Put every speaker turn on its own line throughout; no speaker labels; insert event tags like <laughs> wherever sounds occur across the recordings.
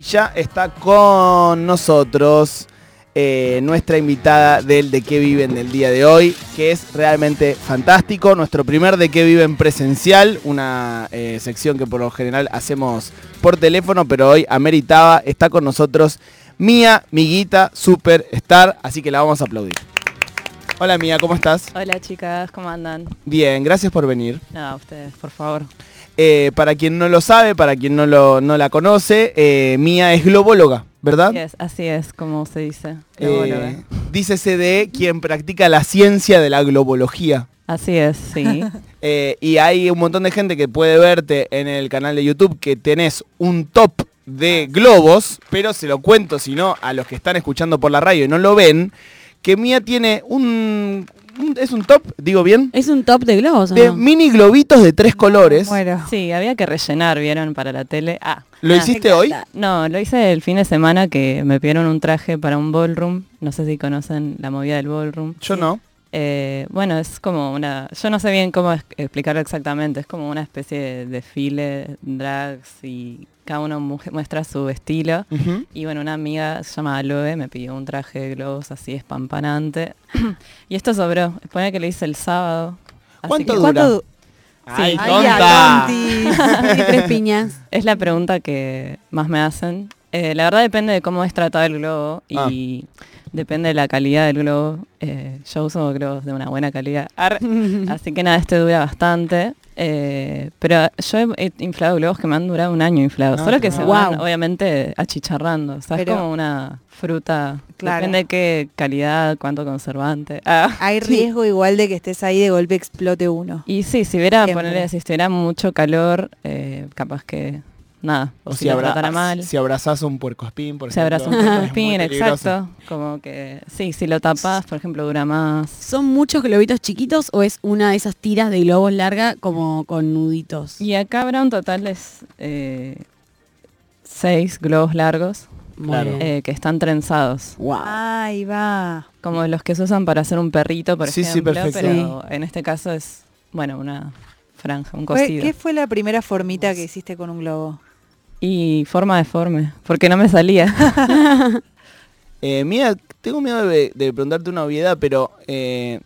Ya está con nosotros eh, nuestra invitada del De qué viven del día de hoy, que es realmente fantástico. Nuestro primer De qué viven presencial, una eh, sección que por lo general hacemos por teléfono, pero hoy ameritaba. Está con nosotros Mía, Miguita, Superstar, así que la vamos a aplaudir. Hola Mía, ¿cómo estás?
Hola chicas, ¿cómo andan?
Bien, gracias por venir.
Nada, ustedes, por favor.
Eh, para quien no lo sabe, para quien no, lo, no la conoce, eh, Mía es globóloga, ¿verdad?
Yes, así es como se dice.
Eh,
globóloga.
dícese de quien practica la ciencia de la globología.
Así es, sí. <laughs>
Eh, y hay un montón de gente que puede verte en el canal de YouTube que tenés un top de globos, pero se lo cuento, si no, a los que están escuchando por la radio y no lo ven, que Mía tiene un... un- ¿Es un top? ¿Digo bien?
Es un top de globos, ¿o
De
no?
mini globitos de tres colores.
Muero.
Sí, había que rellenar, ¿vieron? Para la tele. Ah,
¿Lo
ah,
hiciste hoy?
No, lo hice el fin de semana que me pidieron un traje para un ballroom. No sé si conocen la movida del ballroom.
Yo no.
Eh, bueno, es como una... Yo no sé bien cómo explicarlo exactamente. Es como una especie de desfile, drags y cada uno mu- muestra su estilo. Y bueno, una amiga se llama Aloe, me pidió un traje de globos así espampanante. <clears throat> y esto sobró. Pone que lo hice el sábado. Así
¿Cuánto
que-
dura?
du-
¡Ay,
Sí.
Ay,
tonta! <laughs>
tres piñas.
Es la pregunta que más me hacen. Eh, la verdad depende de cómo es tratado el globo y depende de la calidad del globo. Eh, yo uso globos de una buena calidad. <laughs> Así que nada, este dura bastante. Eh, pero yo he, inflado globos que me han durado un año inflados. Solo que se
wow.
van obviamente achicharrando. O sea,
Pero-
es como una fruta.
Claro.
Depende de qué calidad, cuánto conservante. Ah.
Hay <laughs> riesgo igual de que estés ahí de golpe explote uno.
Y sí, si hubiera, ponerle, si estuviera mucho calor, eh, capaz que nada. O,
O
si,
si,
lo
abra-
tratara mal.
si abrazás un puercoespín, por
Se
ejemplo.
abraza un poco
es
de
muy
espín,
peligroso.
exacto. Como que, sí, si lo tapas, por ejemplo, dura más.
¿Son muchos globitos chiquitos o es una de esas tiras de globos larga como con nuditos?
Y acá habrá un total de eh, seis globos largos
Claro.
eh, que están trenzados.
Wow.
Ahí va.
Como los que se usan para hacer un perrito, por
Sí, sí,
ejemplo.
perfecto.
Pero en este caso es, bueno, una franja, un
¿Fue-
cosido.
¿Qué fue la primera formita que hiciste con un globo?
Y forma deforme, porque no me salía. <laughs>
Eh, mira, tengo miedo de, preguntarte una obviedad, pero eh,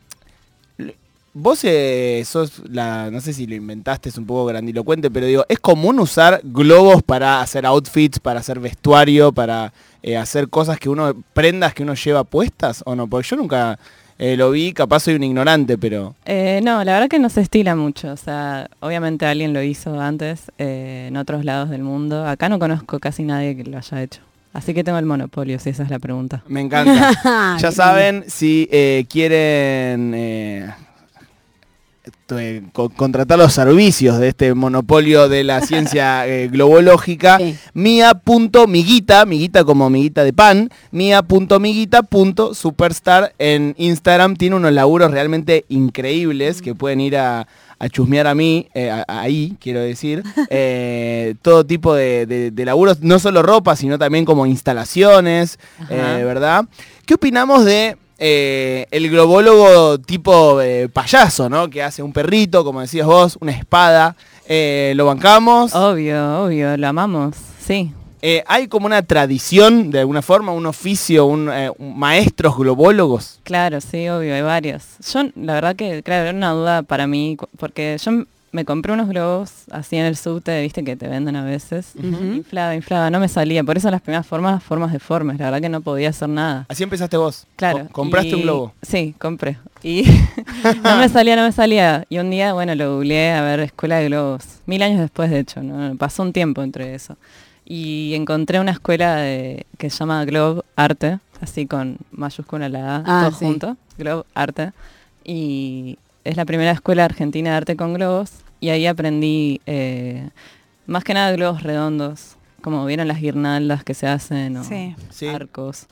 vos eh, sos la, no sé si lo inventaste, es un poco grandilocuente, pero digo, ¿es común usar globos para hacer outfits, para hacer vestuario, para eh, hacer cosas que uno, prendas que uno lleva puestas o no? Porque yo nunca eh, lo vi, capaz soy un ignorante, pero...
Eh, no, la verdad que no se estila mucho. O sea, obviamente alguien lo hizo antes eh, en otros lados del mundo. Acá no conozco casi nadie que lo haya hecho. Así que tengo el monopolio, si esa es la pregunta.
Me encanta. <laughs> Ya saben, si quieren contratar los servicios de este monopolio de la <laughs> ciencia eh, globológica,
Sí.
mia.miguita, miguita como miguita de pan, mia.miguita.superstar en Instagram. Tiene unos laburos realmente increíbles que pueden ir a, a chusmear a mí, eh, a- ahí, quiero decir. <laughs> Eh, todo tipo de, de- de laburos, no solo ropa, sino también como instalaciones, eh, ¿verdad? ¿Qué opinamos de eh, el globólogo tipo eh, payaso, ¿no? Que hace un perrito, como decías vos, una espada. Eh, ¿Lo bancamos?
Obvio, obvio, lo amamos. Sí.
¿Hay como una tradición, de alguna forma, un oficio, un, un- maestros globólogos?
Claro, sí, obvio, hay varios. Yo, la verdad que, claro, era una duda para mí, porque yo me compré unos globos así en el subte, viste, que te venden a veces. Inflaba, inflaba, no me salía. Por eso las primeras formas, formas deformes. La verdad que no podía hacer nada.
Así empezaste vos.
Claro.
Co- ¿Compraste
y-
un globo?
Sí, compré. Y <laughs> <laughs> no me salía, no me salía. Y un día, bueno, lo googleé a ver escuela de globos. Mil años después, de hecho, ¿no? Pasó un tiempo entre eso. Y encontré una escuela de, que se llama Globe Arte, así con mayúscula la A,
Ah,
todo
sí.
junto. Globe Arte. Y es la primera escuela argentina de arte con globos. Y ahí aprendí eh, más que nada globos redondos. Como vieron las guirnaldas que se hacen o
Sí.
Sí.
arcos.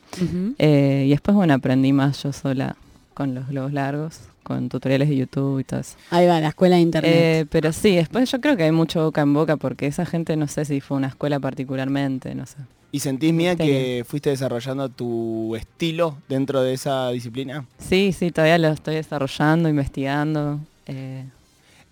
Eh, y después, bueno, aprendí más yo sola con los globos largos, con tutoriales de YouTube y todo eso.
Ahí va, la escuela de internet.
Eh, pero sí, después yo creo que hay mucho boca en boca porque esa gente no sé si fue una escuela particularmente, no sé.
¿Y sentís, Mía, que fuiste desarrollando tu estilo dentro de esa disciplina?
Sí, sí, todavía lo estoy desarrollando, investigando. eh,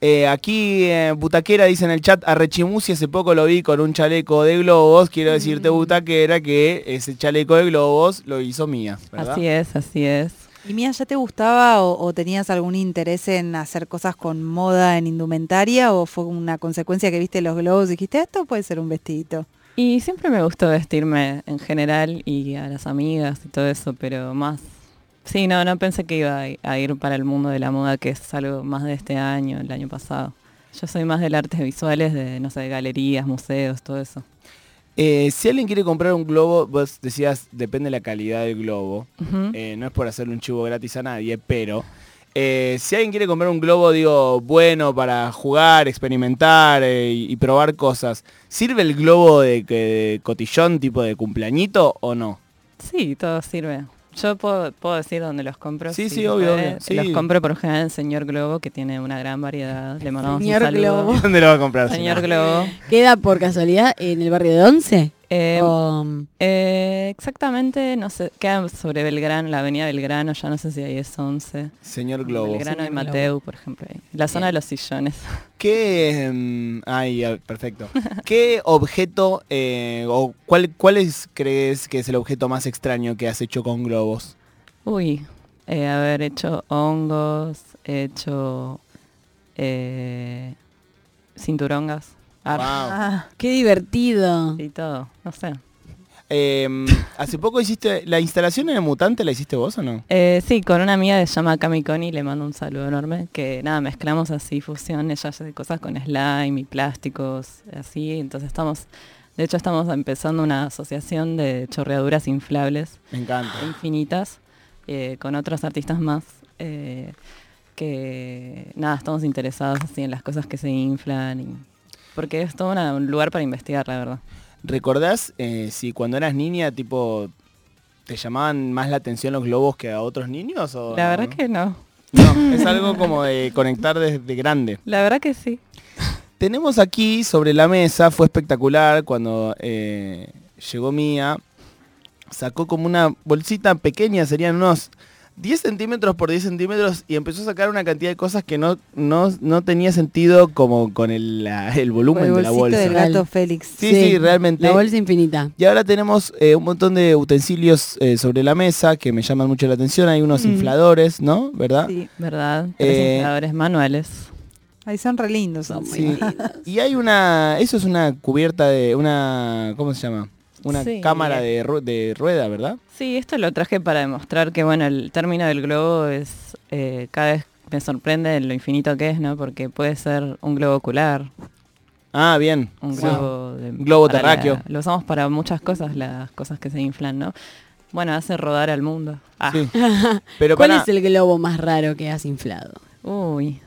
Eh, aquí eh, Butaquera dice en el chat, a Rechimusi hace poco lo vi con un chaleco de globos. Quiero decirte,
Mm.
Butaquera, que ese chaleco de globos lo hizo Mía, ¿verdad?
Así es, así es.
¿Y Mía ya te gustaba o, o tenías algún interés en hacer cosas con moda en indumentaria o fue una consecuencia que viste los globos y dijiste esto puede ser un vestidito?
Y siempre me gustó vestirme en general y a las amigas y todo eso, pero más... Sí, no, no pensé que iba a- ir para el mundo de la moda, que es algo más de este año, el año pasado. Yo soy más del artes visuales, de, no sé, de galerías, museos, todo eso.
Eh, si alguien quiere comprar un globo, vos decías, depende de la calidad del globo. Eh, no es por hacerle un chivo gratis a nadie, pero eh, si alguien quiere comprar un globo, digo, bueno para jugar, experimentar eh, y, y probar cosas, ¿sirve el globo de, que- de cotillón tipo de cumpleañito o no?
Sí, todo sirve. Yo puedo, puedo decir dónde los compro.
Sí,
si
sí, obvio, obvio, sí.
Los compro por general en Señor Globo, que tiene una gran variedad. Le mandamos
Señor
un saludo.
Globo.
¿Dónde lo va a comprar?
Señor
señor?
Globo.
¿Queda por casualidad en el barrio de Once?
Eh,
O-
eh, exactamente, no sé, queda sobre Belgrano, la avenida Belgrano, ya no sé si ahí es 11.
Señor Globo.
Belgrano y
Señor Globo.
Mateu, por ejemplo. ahí. La zona de los sillones.
¿Qué, mm, ay, perfecto. ¿Qué objeto eh, o cuál, cuál es, crees que es el objeto más extraño que has hecho con globos?
Uy, eh, haber hecho hongos, he hecho eh, cinturongas, ar-
Wow.
Ah,
Qué divertido.
y todo, no sé.
Eh, hace poco hiciste, ¿la instalación en el mutante la hiciste vos o no?
Eh, sí, con una amiga que se llama Cami Connie, le mando un saludo enorme, que nada, mezclamos así fusión, ella hace cosas con slime y plásticos, así, entonces estamos, de hecho estamos empezando una asociación de chorreaduras inflables
Me encanta.
infinitas, eh, con otros artistas más, eh, que nada, estamos interesados así en las cosas que se inflan, y, porque es todo una- un lugar para investigar, la verdad.
¿Recordás eh, si cuando eras niña, tipo, te llamaban más la atención los globos que a otros niños? O
La verdad
no?
que no,
No, <laughs> es algo como de conectar desde grande.
la verdad que sí.
Tenemos aquí sobre la mesa, fue espectacular cuando eh, llegó Mía, sacó como una bolsita pequeña, serían unos 10 centímetros por 10 centímetros y empezó a sacar una cantidad de cosas que no, no, no tenía sentido como con el, la- el volumen
el
de la bolsa.
del gato Félix.
Sí, sí, realmente.
La bolsa infinita.
Y ahora tenemos eh, un montón de utensilios eh, sobre la mesa que me llaman mucho la atención. Hay unos
Mm.
infladores, ¿no? ¿Verdad?
Sí.
¿Verdad?
Eh,
infladores manuales.
Ahí son re lindos.
Son muy
Sí. Y hay una, eso es una cubierta de una, ¿cómo se llama? Una
Sí.
cámara de, ru- de rueda, ¿verdad?
Sí, esto lo traje para demostrar que, bueno, el término del globo es, eh, cada vez me sorprende lo infinito que es, ¿no? Porque puede ser un globo ocular,
Ah, bien.
un
Sí.
globo... de-
globo terráqueo.
la- lo usamos para muchas cosas, las cosas que se inflan, ¿no? Bueno, hace rodar al mundo. Ah,
Sí. <laughs> Pero
¿Cuál es el globo más raro que has inflado?
uy.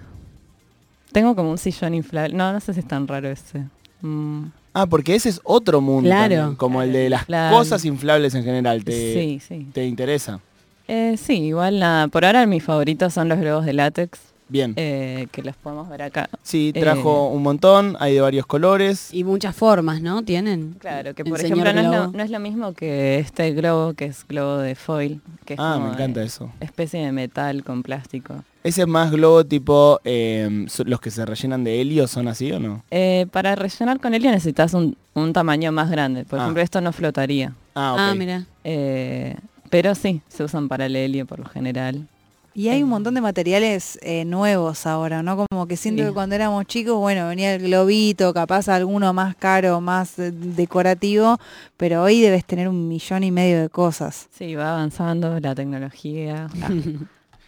Tengo como un sillón inflable. No, no sé si es tan raro ese. Mm,
Ah, porque ese es otro mundo.
Claro.
también, como el de las
Claro.
cosas inflables en general. ¿Te,
sí, sí.
te interesa?
Eh, sí, igual nada. Por ahora mis favoritos son los globos de látex,
Bien.
eh, que los podemos ver acá.
sí, trajo
eh,
un montón, hay de varios colores.
Y muchas formas, ¿no? Tienen.
Claro, que por ejemplo no es, lo, no es lo mismo que este globo, que es globo de foil, que es
Ah,
como
me encanta
de
eso.
especie de metal con plástico.
Ese es más globo tipo, eh, los que se rellenan de helio, ¿son así o no?
Eh, para rellenar con helio necesitas un, un tamaño más grande. Por
Ah.
ejemplo, esto no flotaría.
Ah, ok.
Ah, mira.
Eh, pero sí, se usan para el helio por lo general.
Y hay un montón de materiales eh, nuevos ahora, ¿no? Como que siento
Sí.
que cuando éramos chicos, bueno, venía el globito, capaz alguno más caro, más eh, decorativo, pero hoy debes tener un millón y medio de cosas.
Sí, va avanzando la tecnología. Ah.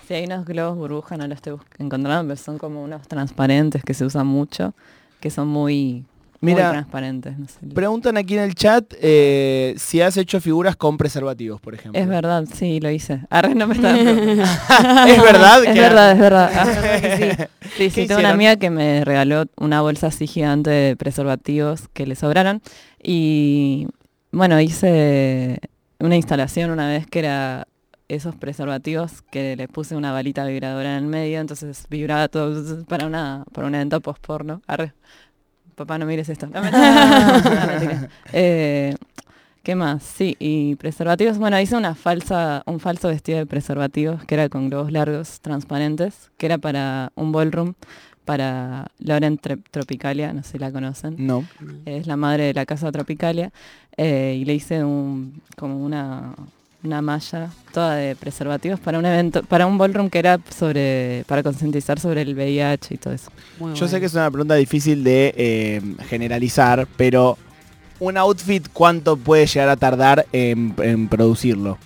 Sí, hay unos globos burbuja, no los estoy encontrando, pero son como unos transparentes que se usan mucho, que son muy, muy
Mira,
transparentes. no sé.
Preguntan aquí en el chat eh, si has hecho figuras con preservativos, por ejemplo.
Es verdad, sí, lo hice. <laughs> Arre, no me <laughs> preguntando.
¿Es verdad?
Es
que-
verdad, es verdad. <laughs> Ah, sí,
¿Qué
sí, tengo una amiga que me regaló una bolsa así gigante de preservativos que le sobraron. Y bueno, hice una instalación una vez que era esos preservativos que le puse una balita vibradora en el medio, entonces vibraba todo para una, para un evento post porno. Arre. Papá, no mires esto. No, mentira. Eh, ¿Qué más? Sí, y preservativos. Bueno, hice una falsa, un falso vestido de preservativos que era con globos largos, transparentes, que era para un ballroom, para Lauren Tropicalia, no sé si la conocen.
No.
Es la madre de la casa Tropicalia. eh, y le hice un, como una, una malla toda de preservativos para un evento, para un ballroom que era sobre, para concientizar sobre el VIH y todo eso.
Muy
Yo sé que es una pregunta difícil de eh, generalizar, pero un outfit, ¿cuánto puede llegar a tardar en, en producirlo?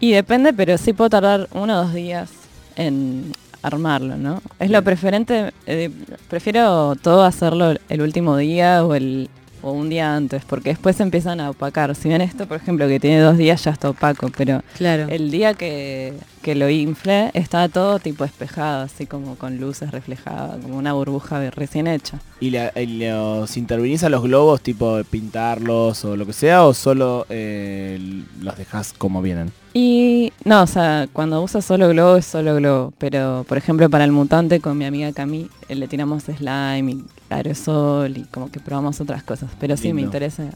Y depende, pero sí puedo tardar uno o dos días en armarlo, ¿no? Es
Bien.
lo preferente, eh, prefiero todo hacerlo el último día o el o un día antes, porque después se empiezan a opacar. Si bien esto, por ejemplo, que tiene dos días ya está opaco, pero
Claro.
el día que, que lo inflé estaba todo tipo espejado, así como con luces reflejadas, como una burbuja de- recién hecha.
¿Y, la- y los intervenís a los globos, tipo de pintarlos o lo que sea, o solo eh, los dejas como vienen?
Y no, o sea, cuando uso solo globo es solo globo, pero por ejemplo para el mutante con mi amiga Cami eh, le tiramos slime y aerosol y como que probamos otras cosas, pero sí me interesa.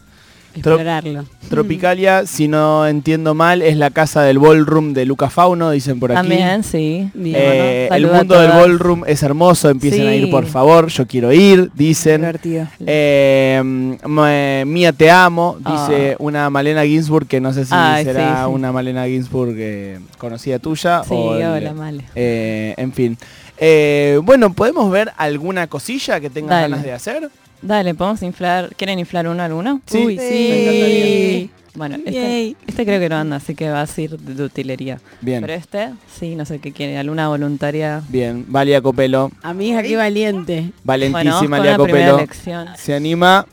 Explorarlo.
Tropicalia, si no entiendo mal, es la casa del ballroom de Luca Fauno, dicen por aquí.
También, sí.
Bien.
Eh,
Bueno,
el mundo del ballroom es hermoso, empiecen a ir por favor, yo quiero ir, dicen.
Divertido.
Eh, m- Mía te amo, dice
Ah.
una Malena Ginsburg, que no sé si
Ay,
será
sí, sí.
una Malena Ginsburg eh, conocida tuya
Sí,
o el-
hola, Male.
eh, en fin. Eh, bueno, ¿podemos ver alguna cosilla que tengas
Dale.
ganas de hacer?
Dale, ¿podemos inflar? ¿Quieren inflar uno alguno?
Sí.
Uy,
Sí.
sí.
Bueno, este, este creo que no anda, así que va a ser de, utilería.
Bien,
Pero este, sí, no sé qué quiere, alguna voluntaria.
bien. Valia Copelo,
Amiga, qué valiente.
Bueno,
valentísima
la primera
Copelo. Se anima.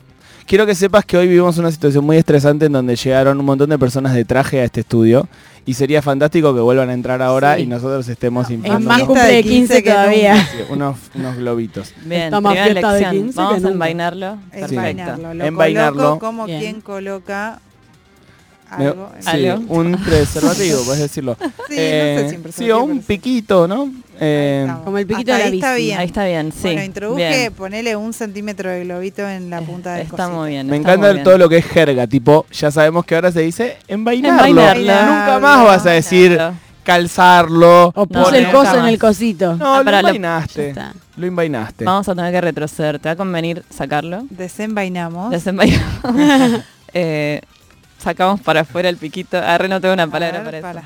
Quiero que sepas que hoy vivimos una situación muy estresante en donde llegaron un montón de personas de traje a este estudio. Y sería fantástico que vuelvan a entrar ahora
Sí.
y nosotros estemos
Es
inflando
más
Fiesta
cumple
de
de 15
15 que
todavía. <laughs>
Unos, unos globitos.
Bien,
Está más
primera
fiesta de
elección.
15 que
Vamos a envainarlo. Perfecto.
Envainarlo. Lo
Envainarlo.
coloco como
Bien.
quien coloca algo. en-
sí,
¿Algo?
un <laughs> preservativo, puedes decirlo. <laughs>
Sí,
Eh,
no sé si un
sí, o un piquito, ¿no? Eh.
Como el piquito
Hasta
de la
ahí está bien.
Ahí está bien, sí.
Bueno, introduje,
Bien.
ponele un centímetro de globito en la punta del
Está muy bien.
me
está
encanta
bien.
todo lo que es jerga, tipo, ya sabemos que ahora se dice envainarlo.
Envainarlo.
Nunca más vas a decir calzarlo.
O
No,
puse el coso en el cosito.
No,
Ah,
lo
para lo-
envainaste.
está.
Lo envainaste.
Vamos a tener que retroceder. ¿Te va a convenir sacarlo?
Desenvainamos.
Desenvainamos. <laughs> eh, sacamos para afuera el piquito. Arre, no tengo una palabra
ver,
para eso.
para.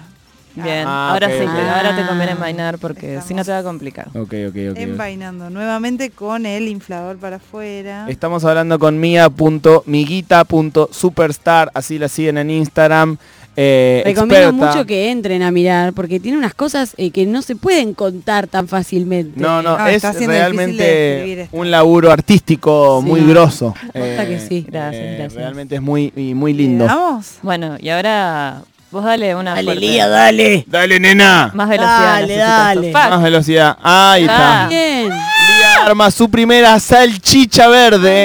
Bien,
Ah,
ahora sí, ahora te conviene
Ah.
envainar porque si no te va a complicar.
Ok, ok, ok.
Envainando nuevamente con el inflador para afuera.
Estamos hablando con mia.miguita.superstar, así la siguen en Instagram. Eh,
Recomiendo
experta.
mucho que entren a mirar porque tiene unas cosas eh, que no se pueden contar tan fácilmente.
No, no,
No,
es realmente un laburo artístico
Sí.
muy grosso.
Posta que sí.
Gracias, gracias.
Realmente es muy, y muy
¿Le
lindo.
damos?
Bueno, y ahora vos dale una
Dale,
fuerte-
Lía, dale.
Dale, nena.
Más velocidad.
Dale, dale.
Más velocidad. Ahí está.
Ah.
Bien.
Lía arma su primera salchicha verde.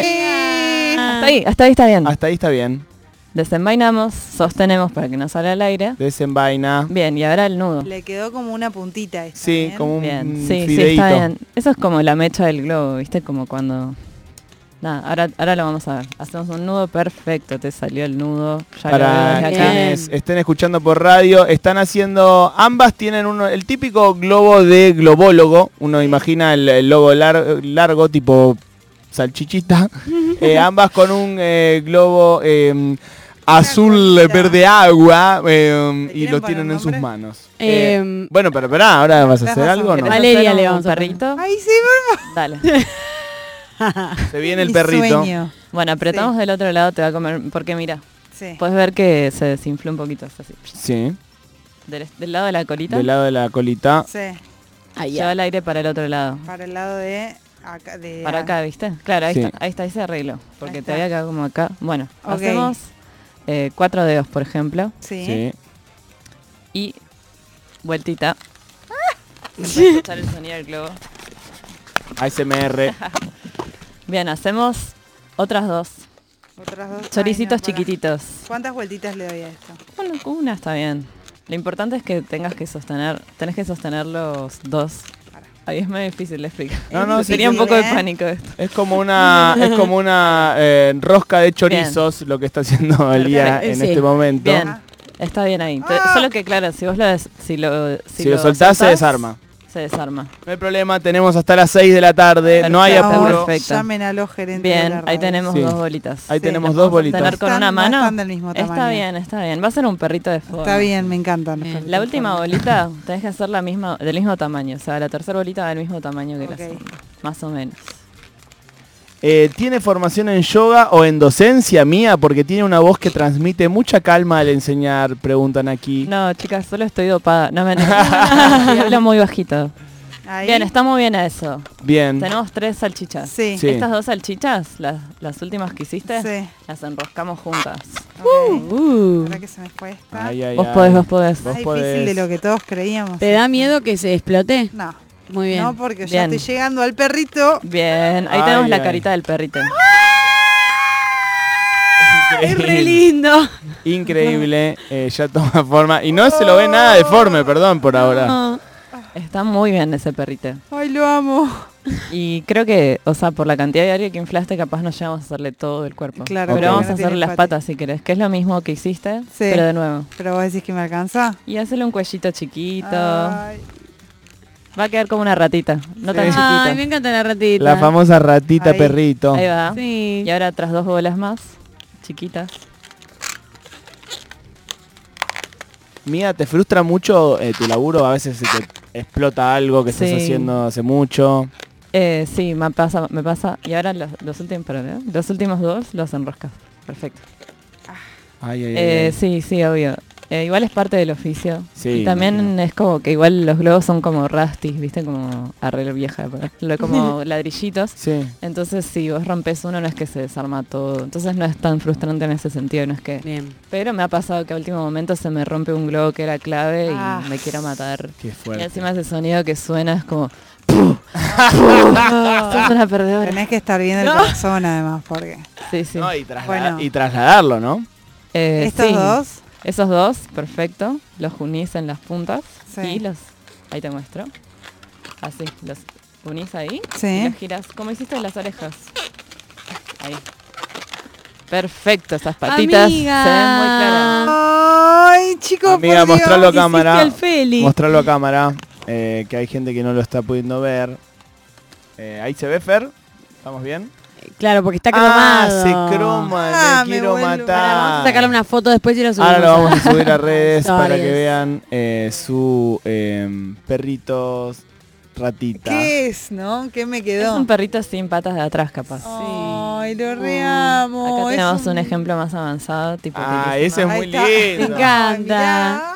Hasta ahí, hasta ahí está bien.
Hasta ahí está bien.
Desenvainamos, sostenemos para que no salga al aire.
Desenvaina.
Bien, y ahora el nudo.
Le quedó como una puntita esta,
Sí,
¿bien?
como un
Bien, sí, sí,
fideíto.
está bien. Eso es como la mecha del globo, ¿viste? Como cuando... Nada, ahora, ahora lo vamos a ver. Hacemos un nudo perfecto, te salió el nudo. Ya
Para quienes estén escuchando por radio, están haciendo, ambas tienen uno, el típico globo de globólogo, uno imagina el, el logo lar- largo tipo salchichita, <laughs> Eh, ambas con un eh, globo eh, azul
colita.
verde agua eh,
¿Le
y lo tienen en sus manos.
Eh,
Eh, bueno, pero espera, ahora vas a hacer algo, ¿no?
¿Querés
Valeria le vamos
perrito?
Ay, sí,
Dale.
Se viene <laughs> el perrito.
sueño.
Bueno, apretamos del otro lado, te va a comer... Porque mira,
Sí.
puedes ver que se desinfló un poquito. es así.
Sí,
Del, del lado de la colita,
del lado de la colita.
Sí,
ahí
lleva el aire para el otro lado.
para el lado de acá. De
Para acá, ¿viste? Claro, ahí
Sí.
está, ahí está, ahí se arregló. Porque te había quedado como acá. Bueno,
Ok.
hacemos eh, cuatro dedos, por ejemplo,
Sí.
Sí.
y vueltita. <laughs> Se puede escuchar el sonido del globo.
ASMR. <laughs>
Bien, hacemos otras dos.
Otras dos. Ay,
Choricitos
no,
chiquititos.
¿Cuántas vueltitas le doy a esto?
Bueno, una está bien. Lo importante es que tengas que sostener, tenés que sostener los dos. Ahí es muy difícil de explicar.
No, no, <laughs> sí,
Tenía un poco de pánico esto.
Es como una, es como una eh, rosca de chorizos lo que está haciendo Elía en
Sí.
este momento.
Bien, está bien ahí.
Ah.
Solo que claro, si vos lo des- si lo
Si, lo soltás se desarma.
Se desarma.
No hay problema, tenemos hasta las 6 de la tarde, no hay apuro.
perfecto.
Llamen a los gerentes. de la
Bien, ahí tenemos
Sí.
dos bolitas.
Ahí
Sí,
tenemos dos bolitas.
tener con
Están-
una
no
mano.
están del mismo
Está bien, está bien. Va a ser un perrito de forma.
Está bien, me encantan. los
Bien.
perritos
La última bolita tenés que hacer la misma, del mismo tamaño. O sea, la tercera bolita del mismo tamaño que
Ok.
la segunda. Más o menos.
Eh, ¿Tiene formación en yoga o en docencia mía? Porque tiene una voz que transmite mucha calma al enseñar, preguntan aquí.
No, chicas, solo estoy dopada. No me <laughs> habla muy bajito.
Ahí.
Bien, está muy bien eso.
Bien.
Tenemos tres salchichas.
Sí.
Sí.
Estas dos salchichas, las, las últimas que hiciste,
Sí.
las enroscamos juntas.
ok.
Uh,
Ahora que se me fue esta.
Ay, ay,
vos
ay.
podés, vos podés.
Más
podés.
difícil de lo que todos creíamos.
¿Te da miedo que se explote?
No.
Muy bien.
No, porque ya
Bien.
estoy llegando al perrito.
Bien, ahí
Ay,
tenemos la carita del perrito.
es re lindo.
Increíble, eh, ya toma forma. Y no se lo ve nada deforme, perdón por ahora.
No.
Está muy bien ese perrito.
Ay, lo amo.
Y creo que, o sea, por la cantidad de aire que inflaste, capaz no llegamos a hacerle todo el cuerpo.
Claro,
Pero vamos a hacerle las patas si querés, que es lo mismo que hiciste,
Sí.
pero de nuevo.
Pero vos decís que me alcanza.
Y hacerle un cuellito chiquito.
Ay,
Va a quedar como una ratita, no tan
Sí.
chiquita.
Ay, me encanta la ratita.
La famosa ratita
Ahí.
perrito.
Ahí va.
Sí.
Y ahora otras dos bolas más, chiquitas.
Mía, ¿te frustra mucho eh, tu laburo? A veces se te explota algo que estás haciendo hace mucho.
Eh, sí, me pasa, me pasa. Y ahora los, los últimos, perdón, ¿eh? los últimos dos los enroscas. Perfecto.
Ay, ay, ay,
Eh,
ay.
sí, sí, obvio. Eh, igual es parte del oficio.
Sí,
y también
imagino.
es como que igual los globos son como rustis, viste, como arreglo vieja, pero- como <laughs> ladrillitos.
Sí.
Entonces si vos rompes uno no es que se desarma todo. Entonces no es tan frustrante en ese sentido, no es que...
Bien.
Pero me ha pasado que a último momento se me rompe un globo que era clave y
Ah.
me quiero matar.
Qué
Y
fuerte.
encima ese sonido que suena es como... <laughs> <laughs> Sos una perdedora.
Tenés que estar bien el
No.
corazón además, porque
Sí, sí.
No, y,
Bueno.
y trasladarlo, ¿no?
Eh,
estos
sí.
dos,
Esos dos, perfecto. Los unís en las puntas
Sí.
y los... Ahí te muestro. Así, los unís ahí y
sí.
los giras. como hiciste las orejas. Ahí. Perfecto, esas patitas
Amiga.
se ven muy claras.
Ay, chicos,
Amiga,
por Dios.
mostralo a cámara. Mostrarlo a cámara, eh, que hay gente que no lo está pudiendo ver. Eh, ahí se ve Fer. ¿Estamos bien?
Claro, porque está
Ah,
cromado.
se croma,
Ah,
me
me
quiero matar.
vamos a sacarle una foto después y la subimos.
Ahora lo vamos a subir a <laughs> redes para que vean eh, su eh, perritos ratita.
¿Qué es, no? ¿Qué me
Es
quedó?
un perrito sin patas de atrás, capaz.
Ay, lo reamo.
Acá
es
tenemos un... ejemplo más avanzado, tipo
Ah, ese es muy
está.
Me
lindo.
encanta.
Mirá.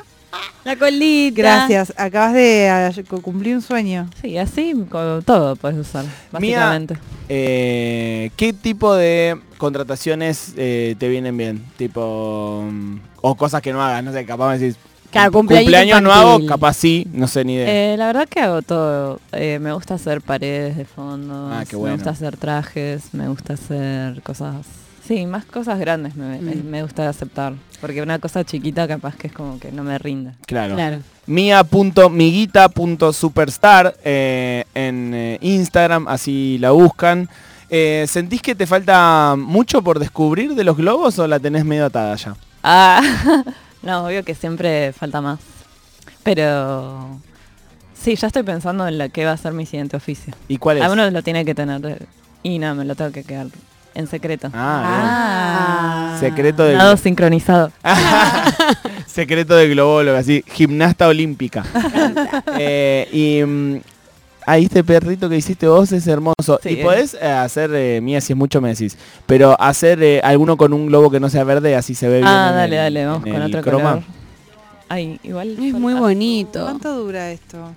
La colita.
Gracias, acabas de cumplir un sueño.
Sí, así con todo puedes usar,
Mía,
básicamente.
Eh, ¿Qué tipo de contrataciones eh, te vienen bien? Tipo. mm, o cosas que no hagas, no sé, capaz me decís.
Claro,
cum-
cumpleaños
no hago, capaz sí, no sé ni idea.
Eh, la verdad que hago todo. Eh, me gusta hacer paredes de fondo,
Ah, qué
me
bueno.
gusta hacer trajes, me gusta hacer cosas... Sí, más cosas grandes me, me-
Mm.
me gusta aceptar. Porque una cosa chiquita capaz que es como que no me rinde.
claro.
Claro.
Mia.miguita.superstar eh, en eh, Instagram, así la buscan. Eh, ¿Sentís que te falta mucho por descubrir de los globos o la tenés medio atada ya?
Ah, <laughs> no, obvio que siempre falta más. Pero... Sí, ya estoy pensando en la que va a ser mi siguiente oficio.
¿Y cuál es?
Alguno lo tiene que tener. Y no, me lo tengo que quedar en secreto.
Ah,
Ah.
bien. Secreto de
Nado sincronizado. <laughs>
Secreto de globóloga, así, gimnasta olímpica. <laughs> Eh, y mm, ahí este perrito que hiciste vos es hermoso.
Sí,
y podés eh, hacer, eh, mía si es mucho me decís, pero hacer eh, alguno con un globo que no sea verde, así se ve bien.
Ah, dale,
el-
dale, vamos con otro
croma.
color. Ay, igual.
Es muy
ah,
bonito.
¿Cuánto dura esto?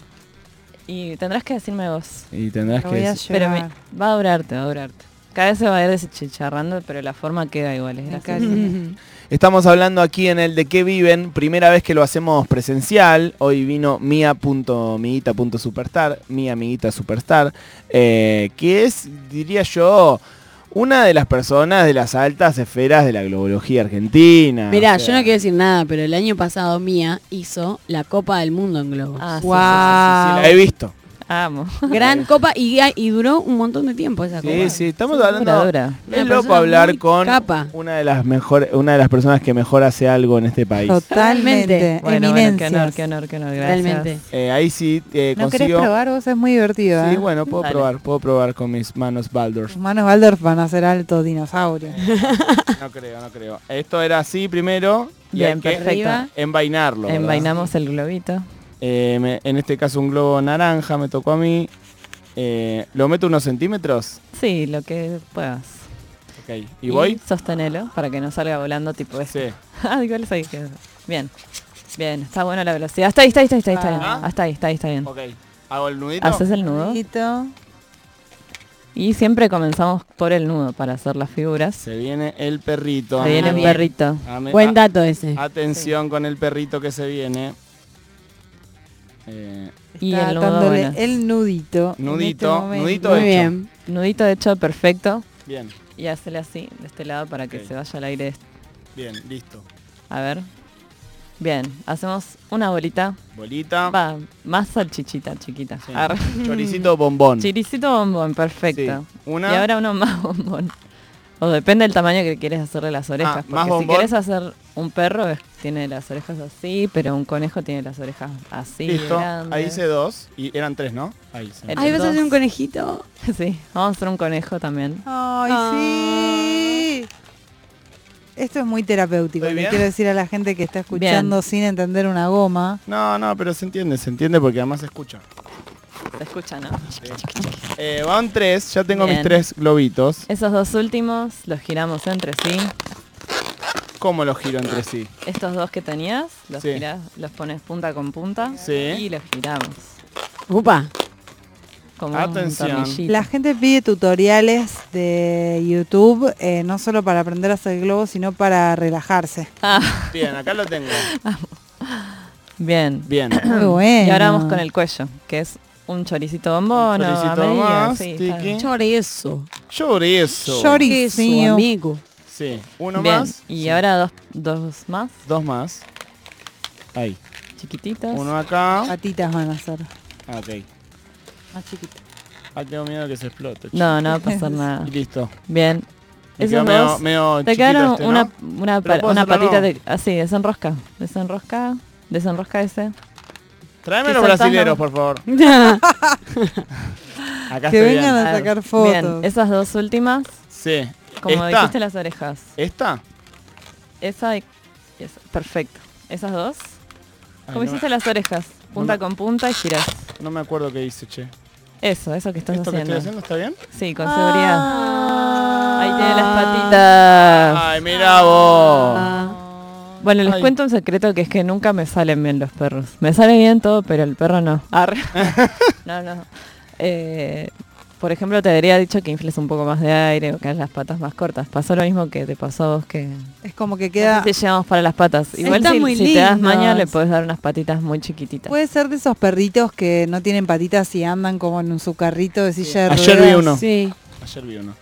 Y tendrás que decirme vos.
Y tendrás
Lo
que...
voy a
decir-
Pero me- va a durarte, va a durarte. Cada vez se va a ir deschicharrando, pero la forma queda igual. <laughs>
Estamos hablando aquí en el de qué viven, primera vez que lo hacemos presencial. Hoy vino mia.miguita.superstar, mi amiguita superstar, eh, que es, diría yo, una de las personas de las altas esferas de la globología argentina.
Mirá,
O
yo no quiero decir nada, pero el año pasado Mía hizo la Copa del Mundo en globos.
Ah, sí,
Guau.
sí, sí, la he visto.
Amo. <laughs>
Gran copa y, y duró un montón de tiempo esa copa.
Sí, sí, estamos hablando.
dura.
Una
Es loco
persona
hablar con
capa.
una de las mejores, una de las personas que mejor hace algo en este país.
Totalmente.
Bueno, bueno, qué honor, qué honor, qué honor. Gracias.
Realmente.
Eh, ahí sí eh,
¿No querés probar vos? Es muy divertido.
Sí,
¿eh?
bueno, puedo
Dale.
probar, puedo probar con mis manos Baldor.
Manos Waldorf van a ser altos dinosaurios.
No creo, no creo. Esto era así primero y
Bien,
hay que
perfecto.
Envainarlo. ¿verdad?
Envainamos el globito.
Eh, me- en este caso un globo naranja me tocó a mí. Eh, ¿Lo meto unos centímetros?
Sí, lo que puedas.
Ok. ¿Y voy?
Sostenelo para que no salga volando tipo este.
Sí. <laughs>
ah, igual es ahí Bien. Bien, está buena la velocidad. Está ahí, está ahí, está ahí, está, ahí, está bien.
Ah.
Hasta ahí, está ahí, está bien.
Ok. ¿Hago el nudito?
Haces el nudo.
Nudito.
Y siempre comenzamos por el nudo para hacer las figuras.
Se viene el perrito.
Se viene
Ah,
un
bien.
perrito.
Ame-
Buen
a-
dato ese.
Atención con el perrito que se viene. Eh,
Y el nudo, bueno.
el nudito.
Nudito,
este momento.
nudito.
Muy
hecho.
bien.
Nudito hecho perfecto.
bien,
Y hacele así, de este lado, para que se vaya al aire.
bien, listo.
A ver. Bien, hacemos una bolita.
Bolita.
Va, más salchichita chiquita.
Sí. Choricito bombón.
Chiricito bombón, perfecto.
Sí. Una.
Y ahora uno más <laughs> bombón. O depende del tamaño que quieres hacerle las orejas.
Ah,
porque
más
si
bombón.
quieres hacer un perro, es- tiene las orejas así, pero un conejo tiene las orejas así.
Listo.
grandes.
Ahí hice dos. Y eran tres, ¿no? Ahí sí.
El-
Ay, vas a hacer un conejito. <laughs>
Sí, vamos a hacer un conejo también.
Ay,
Ah.
sí. Esto es muy terapéutico.
¿Estoy
Le quiero decir a la gente que está escuchando sin entender una goma.
No, no, pero se entiende, se entiende porque además se escucha.
Se escucha, ¿no?
Eh, van tres, ya tengo mis tres globitos.
Esos dos últimos los giramos entre sí.
¿Cómo los giro entre sí?
Estos dos que tenías, los
Sí.
girás, los pones punta con punta
Sí.
y los giramos.
Upa.
Como
Atención.
La gente pide tutoriales de YouTube, eh, no solo para aprender a hacer globos, sino para relajarse.
Ah,
Bien, acá lo tengo.
bien.
Bien. <clears throat>
Muy bueno.
Y ahora vamos con el cuello, que es un choricito bombón.
Un choricito más,
sí.
Chorizo.
Chorizo.
Chori-
Queso,
Mío.
amigo.
Sí. Uno
Bien,
más.
Y
Sí.
ahora dos, dos más,
Dos más. Ahí.
chiquititos.
Uno acá.
Patitas van a ser.
Ah, ok.
Más chiquitas.
Ah, tengo miedo que se explote.
No, no va a pasar nada. <laughs>
Y listo.
Bien.
Me
Esos
medio,
dos
medio
te quedaron
este, ¿no?
una, una, pa- patita
¿no?
de... Así, desenrosca. Desenrosca. Desenrosca ese.
Tráeme los brasileros,
no.
por favor. <laughs> <laughs> Acá
Que
estoy
vengan
bien.
a sacar fotos.
Bien, esas dos últimas,
Sí.
Como
¿Esta?
dijiste las orejas.
¿Esta?
Esa y esa. Perfecto. Esas dos.
Ay,
Como
no,
hiciste las orejas. Punta
me-
con punta y giras.
no me acuerdo qué hice, che.
Eso, eso que estás
¿Esto que
haciendo.
estoy haciendo está bien?
Sí, con seguridad.
Ah.
Ahí tiene las patitas.
Ay, mira vos.
Ah.
Bueno, les
Ay.
cuento un secreto que es que nunca me salen bien los perros. Me sale bien todo, pero el perro no. Arre. <laughs> no, no. Eh, por ejemplo, te habría dicho que infles un poco más de aire o que hagas las patas más cortas. Pasó lo mismo que te pasó a vos que...
Es como que
Queda... Si llevamos para las patas. Igual
Están
si,
muy
si te das maña le puedes dar unas patitas muy chiquititas.
Puede ser de esos perritos que no tienen patitas y andan como en su carrito de silla de
Ayer vi uno.
Sí.
Ayer vi uno.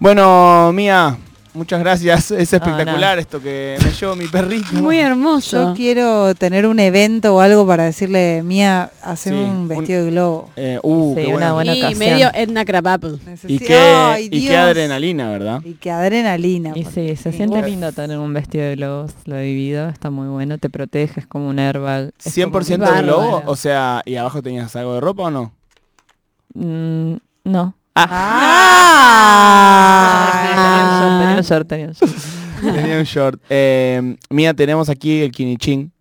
Bueno, Mía, muchas gracias. <laughs> Es espectacular esto que me llevo mi perrito. <laughs>
Muy hermoso.
Yo quiero tener un evento o algo para decirle, Mía, hacer
Sí,
un
un-
vestido de globo.
Eh, uh,
Sí,
qué
una
bueno.
buena
y
ocasión.
medio Edna Krabappel.
Y qué,
¡Ay,
y qué adrenalina, ¿verdad?
Y qué adrenalina.
Y sí, se siente lindo tener un vestido de globos, lo he vivido, está muy bueno, te proteges como un airbag. es
100%
como-
de globo, o sea, ¿y abajo tenías algo de ropa o no?
Mm, no. Ah.
¡Ah!
Tenía un short, tenía un short, tenía un short. <laughs>
Tenía un short. Eh, Mía, tenemos aquí el quinichín,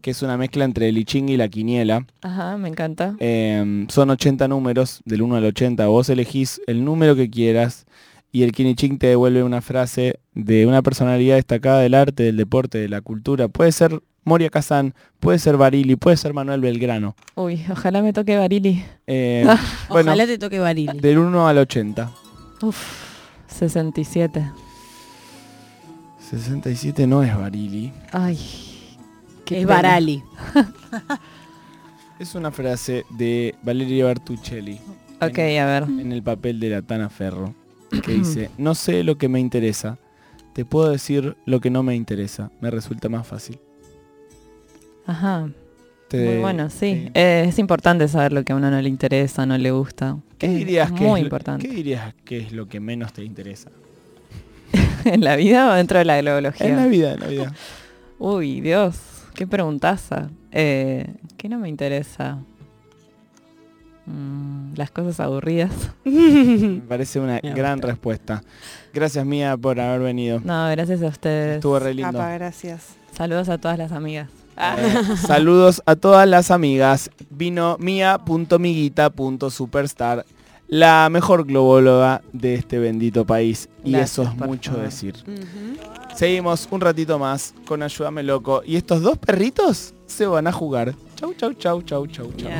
que es una mezcla entre el I Ching y la quiniela.
Ajá, me encanta.
Eh, son 80 números, del 1 al 80. Vos elegís el número que quieras y el quinichín te devuelve una frase de una personalidad destacada del arte, del deporte, de la cultura. Puede ser Moria Kazan, puede ser Barili, puede ser Manuel Belgrano.
Uy, ojalá me toque Barili.
Eh, <laughs> bueno,
Ojalá te toque Barili.
del 1 al 80.
Uf, 67.
67 no es Barili.
Ay, qué
es
pena.
Barali. <laughs>
Es una frase de Valeria Bertuccelli
Ok, a ver.
en el papel de la Tana Ferro, que <clears throat> dice, no sé lo que me interesa, te puedo decir lo que no me interesa, me resulta más fácil.
Ajá.
Te-
Muy bueno, sí. Eh, es importante saber lo que a uno no le interesa, no le gusta.
¿Qué
Es
dirías que
muy
es,
importante.
¿Qué dirías que es lo que menos te interesa? <laughs>
¿En la vida o dentro de la globología?
En la vida, en la vida. <laughs>
Uy, Dios, qué preguntaza. Eh, ¿Qué no me interesa? Mm, las cosas aburridas.
Me <laughs> parece una
Me
gran
gusta.
respuesta. Gracias, Mía, por haber venido.
No, gracias a ustedes.
Estuvo re lindo.
Apa, gracias.
Saludos a todas las amigas.
Eh, saludos a todas las amigas. Vino mia.miguita.superstar, la mejor globóloga de este bendito país. Y eso es mucho
favor.
decir. Seguimos un ratito más con Ayúdame Loco. Y estos dos perritos se van a jugar. Chau, chau, chau, chau, chau, chau.